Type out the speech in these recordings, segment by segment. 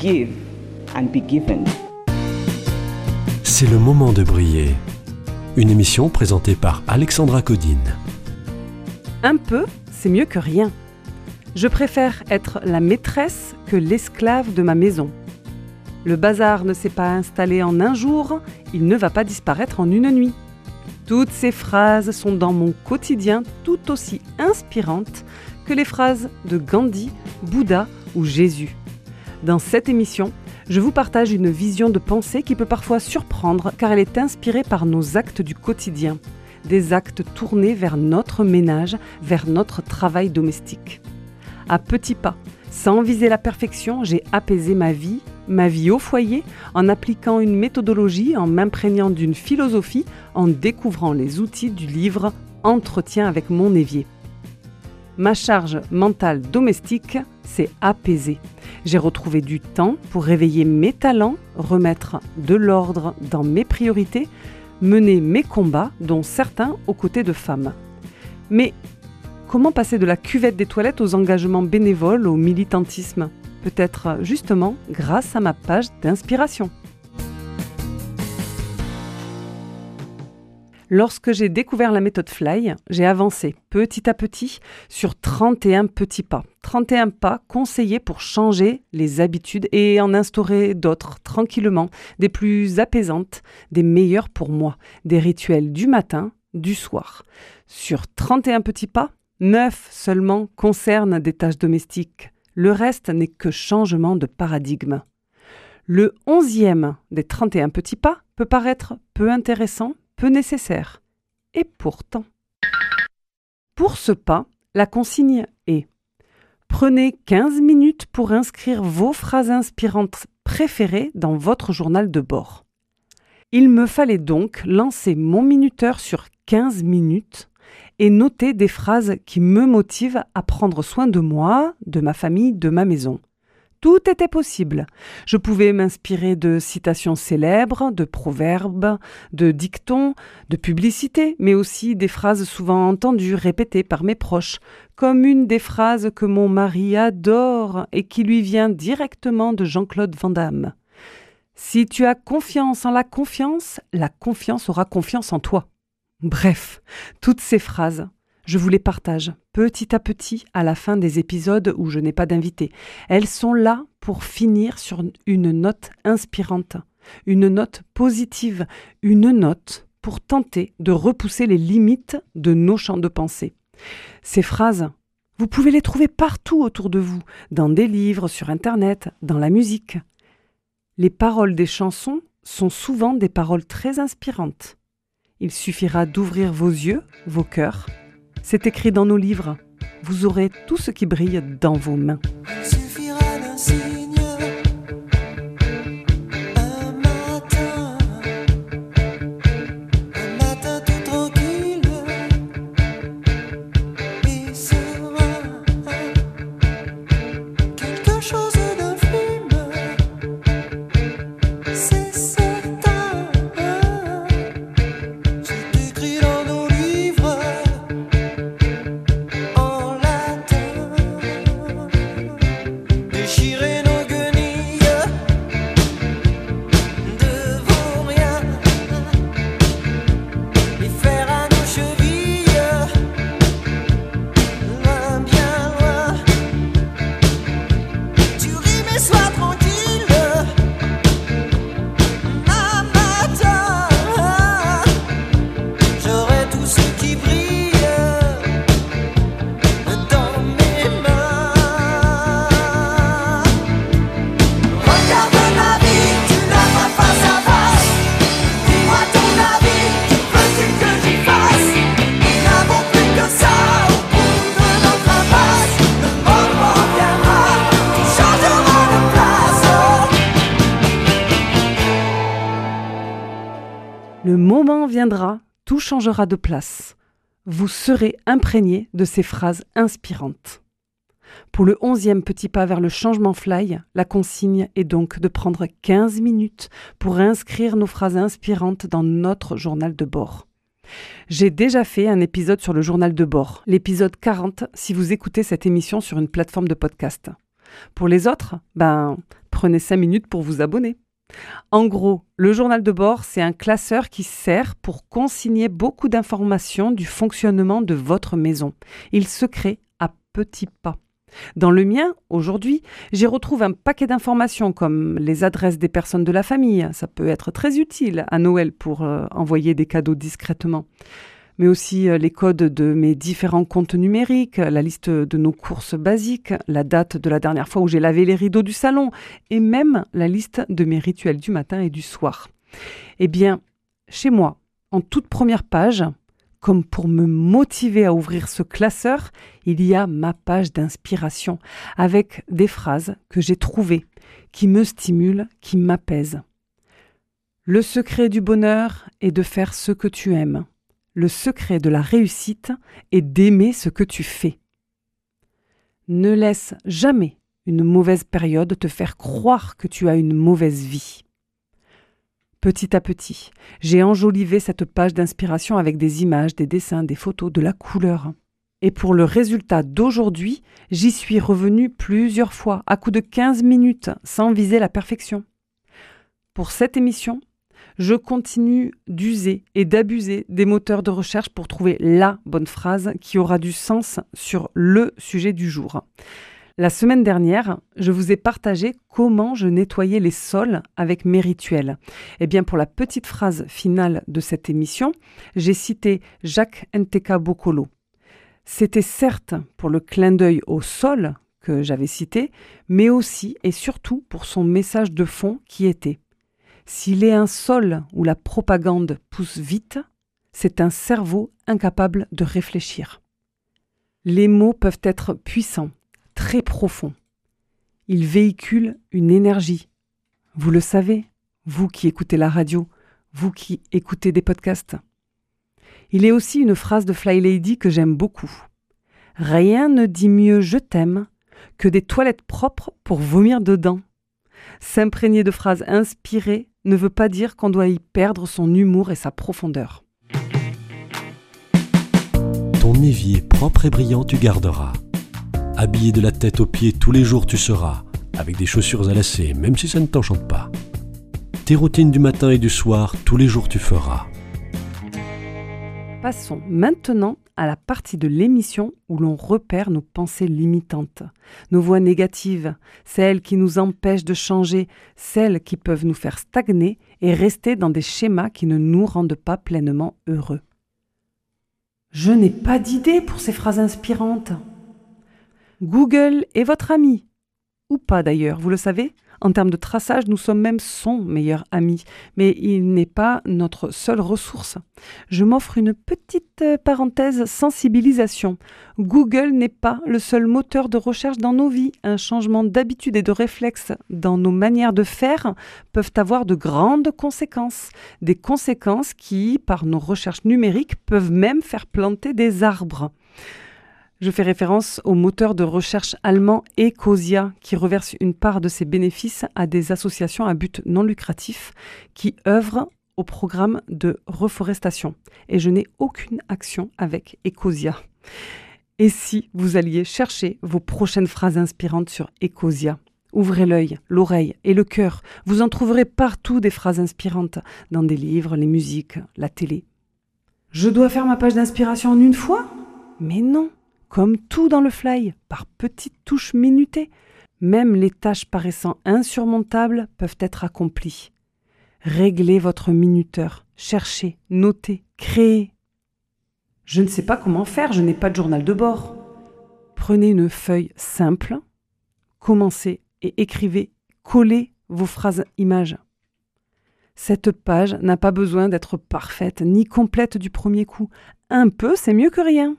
Give and be given. C'est le moment de briller. Une émission présentée par Alexandra Codine. Un peu, c'est mieux que rien. Je préfère être la maîtresse que l'esclave de ma maison. Le bazar ne s'est pas installé en un jour, il ne va pas disparaître en une nuit. Toutes ces phrases sont dans mon quotidien tout aussi inspirantes que les phrases de Gandhi, Bouddha ou Jésus. Dans cette émission, je vous partage une vision de pensée qui peut parfois surprendre car elle est inspirée par nos actes du quotidien, des actes tournés vers notre ménage, vers notre travail domestique. À petits pas, sans viser la perfection, j'ai apaisé ma vie, ma vie au foyer, en appliquant une méthodologie, en m'imprégnant d'une philosophie, en découvrant les outils du livre Entretien avec mon évier. Ma charge mentale domestique s'est apaisée. J'ai retrouvé du temps pour réveiller mes talents, remettre de l'ordre dans mes priorités, mener mes combats, dont certains aux côtés de femmes. Mais comment passer de la cuvette des toilettes aux engagements bénévoles, au militantisme? Peut-être justement grâce à ma page d'inspiration. Lorsque j'ai découvert la méthode Fly, j'ai avancé petit à petit sur 31 petits pas. 31 pas conseillés pour changer les habitudes et en instaurer d'autres tranquillement, des plus apaisantes, des meilleures pour moi, des rituels du matin, du soir. Sur 31 petits pas, 9 seulement concernent des tâches domestiques. Le reste n'est que changement de paradigme. Le onzième des 31 petits pas peut paraître peu intéressant, nécessaire. Et pourtant. Pour ce pas, la consigne est Prenez 15 minutes pour inscrire vos phrases inspirantes préférées dans votre journal de bord. Il me fallait donc lancer mon minuteur sur 15 minutes et noter des phrases qui me motivent à prendre soin de moi, de ma famille, de ma maison. Tout était possible. Je pouvais m'inspirer de citations célèbres, de proverbes, de dictons, de publicités, mais aussi des phrases souvent entendues répétées par mes proches, comme une des phrases que mon mari adore et qui lui vient directement de Jean-Claude Van Damme. Si tu as confiance en la confiance, la confiance aura confiance en toi. Bref, toutes ces phrases, je vous les partage petit à petit à la fin des épisodes où je n'ai pas d'invité. Elles sont là pour finir sur une note inspirante, une note positive, une note pour tenter de repousser les limites de nos champs de pensée. Ces phrases, vous pouvez les trouver partout autour de vous, dans des livres, sur Internet, dans la musique. Les paroles des chansons sont souvent des paroles très inspirantes. Il suffira d'ouvrir vos yeux, vos cœurs. C'est écrit dans nos livres. Vous aurez tout ce qui brille dans vos mains. Moment viendra, tout changera de place. Vous serez imprégné de ces phrases inspirantes. Pour le onzième petit pas vers le changement fly, la consigne est donc de prendre 15 minutes pour inscrire nos phrases inspirantes dans notre journal de bord. J'ai déjà fait un épisode sur le journal de bord, l'épisode 40 si vous écoutez cette émission sur une plateforme de podcast. Pour les autres, ben, prenez 5 minutes pour vous abonner. En gros, le journal de bord, c'est un classeur qui sert pour consigner beaucoup d'informations du fonctionnement de votre maison. Il se crée à petits pas. Dans le mien, aujourd'hui, j'y retrouve un paquet d'informations comme les adresses des personnes de la famille. Ça peut être très utile à Noël pour euh, envoyer des cadeaux discrètement. Mais aussi euh, les codes de mes différents comptes numériques, la liste de nos courses basiques, la date de la dernière fois où j'ai lavé les rideaux du salon et même la liste de mes rituels du matin et du soir. Eh bien, chez moi, en toute première page, comme pour me motiver à ouvrir ce classeur, il y a ma page d'inspiration avec des phrases que j'ai trouvées, qui me stimulent, qui m'apaisent. Le secret du bonheur est de faire ce que tu aimes. Le secret de la réussite est d'aimer ce que tu fais. Ne laisse jamais une mauvaise période te faire croire que tu as une mauvaise vie. Petit à petit, j'ai enjolivé cette page d'inspiration avec des images, des dessins, des photos, de la couleur. Et pour le résultat d'aujourd'hui, j'y suis revenu plusieurs fois, à coup de 15 minutes, sans viser la perfection. Pour cette émission, je continue d'user et d'abuser des moteurs de recherche pour trouver la bonne phrase qui aura du sens sur le sujet du jour. La semaine dernière, je vous ai partagé comment je nettoyais les sols avec mes rituels. Eh bien, pour la petite phrase finale de cette émission, j'ai cité Jacques Nteka Bokolo. C'était certes pour le clin d'œil au sol que j'avais cité, mais aussi et surtout pour son message de fond qui était S'il est un sol où la propagande pousse vite, c'est un cerveau incapable de réfléchir. Les mots peuvent être puissants, très profond. Il véhicule une énergie. Vous le savez, vous qui écoutez la radio, vous qui écoutez des podcasts. Il est aussi une phrase de Fly Lady que j'aime beaucoup. Rien ne dit mieux je t'aime que des toilettes propres pour vomir dedans. S'imprégner de phrases inspirées ne veut pas dire qu'on doit y perdre son humour et sa profondeur. Ton évier propre et brillant tu garderas. Habillé de la tête aux pieds tous les jours tu seras, avec des chaussures à lacets, même si ça ne t'enchante pas. Tes routines du matin et du soir, tous les jours tu feras. Passons maintenant à la partie de l'émission où l'on repère nos pensées limitantes, nos voix négatives, celles qui nous empêchent de changer, celles qui peuvent nous faire stagner et rester dans des schémas qui ne nous rendent pas pleinement heureux. Je n'ai pas d'idée pour ces phrases inspirantes. Google est votre ami. Ou pas d'ailleurs, vous le savez En termes de traçage, nous sommes même son meilleur ami, mais il n'est pas notre seule ressource. Je m'offre une petite euh, parenthèse sensibilisation. Google n'est pas le seul moteur de recherche dans nos vies. Un changement d'habitude et de réflexe dans nos manières de faire peuvent avoir de grandes conséquences. Des conséquences qui, par nos recherches numériques, peuvent même faire planter des arbres. Je fais référence au moteur de recherche allemand Ecosia, qui reverse une part de ses bénéfices à des associations à but non lucratif qui œuvrent au programme de reforestation. Et je n'ai aucune action avec Ecosia. Et si vous alliez chercher vos prochaines phrases inspirantes sur Ecosia Ouvrez l'œil, l'oreille et le cœur. Vous en trouverez partout des phrases inspirantes, dans des livres, les musiques, la télé. Je dois faire ma page d'inspiration en une fois? Mais non comme tout dans le fly, par petites touches minutées. Même les tâches paraissant insurmontables peuvent être accomplies. Réglez votre minuteur, cherchez, notez, créez. Je ne sais pas comment faire, je n'ai pas de journal de bord. Prenez une feuille simple, commencez et écrivez, collez vos phrases images. Cette page n'a pas besoin d'être parfaite ni complète du premier coup. Un peu, c'est mieux que rien.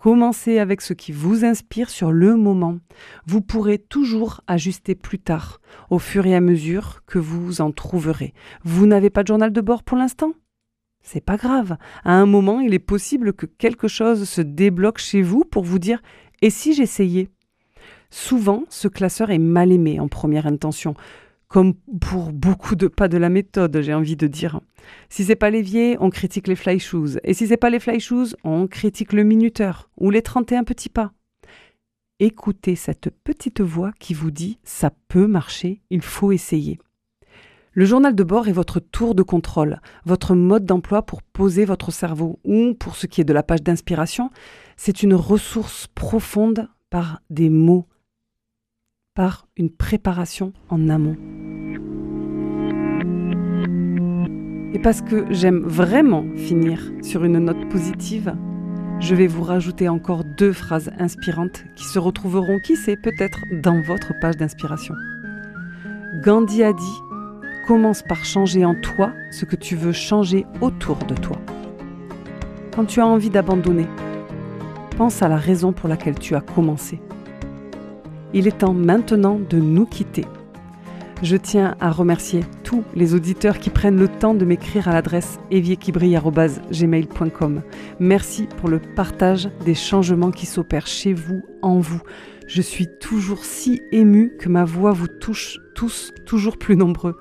Commencez avec ce qui vous inspire sur le moment. Vous pourrez toujours ajuster plus tard, au fur et à mesure que vous en trouverez. Vous n'avez pas de journal de bord pour l'instant? C'est pas grave. À un moment, il est possible que quelque chose se débloque chez vous pour vous dire Et si j'essayais? Souvent, ce classeur est mal aimé en première intention, comme pour beaucoup de pas de la méthode, j'ai envie de dire. Si c'est pas l'évier, on critique les fly shoes. Et si c'est pas les fly shoes, on critique le minuteur ou les 31 petits pas. Écoutez cette petite voix qui vous dit ça peut marcher, il faut essayer. Le journal de bord est votre tour de contrôle, votre mode d'emploi pour poser votre cerveau, ou pour ce qui est de la page d'inspiration, c'est une ressource profonde par des mots, par une préparation en amont. Et parce que j'aime vraiment finir sur une note positive, je vais vous rajouter encore deux phrases inspirantes qui se retrouveront, qui sait, peut-être dans votre page d'inspiration. Gandhi a dit Commence par changer en toi ce que tu veux changer autour de toi. Quand tu as envie d'abandonner, pense à la raison pour laquelle tu as commencé. Il est temps maintenant de nous quitter. Je tiens à remercier tous les auditeurs qui prennent le temps de m'écrire à l'adresse évierquibrille.gmail.com. Merci pour le partage des changements qui s'opèrent chez vous, en vous. Je suis toujours si émue que ma voix vous touche tous toujours plus nombreux.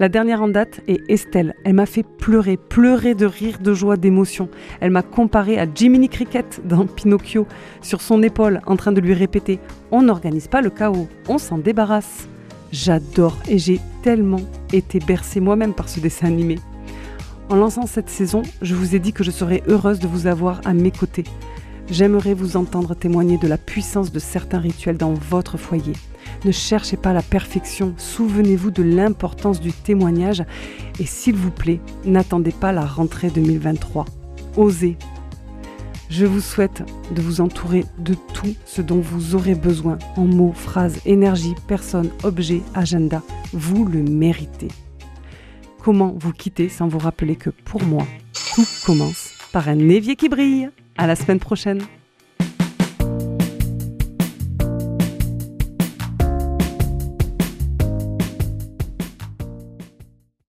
La dernière en date est Estelle. Elle m'a fait pleurer, pleurer de rire, de joie, d'émotion. Elle m'a comparé à Jiminy Cricket dans Pinocchio, sur son épaule, en train de lui répéter On n'organise pas le chaos, on s'en débarrasse. J'adore et j'ai tellement été bercée moi-même par ce dessin animé. En lançant cette saison, je vous ai dit que je serais heureuse de vous avoir à mes côtés. J'aimerais vous entendre témoigner de la puissance de certains rituels dans votre foyer. Ne cherchez pas la perfection, souvenez-vous de l'importance du témoignage et s'il vous plaît, n'attendez pas la rentrée 2023. Osez. Je vous souhaite de vous entourer de tout ce dont vous aurez besoin en mots, phrases, énergie, personnes, objets, agenda. Vous le méritez. Comment vous quitter sans vous rappeler que pour moi, tout commence par un évier qui brille À la semaine prochaine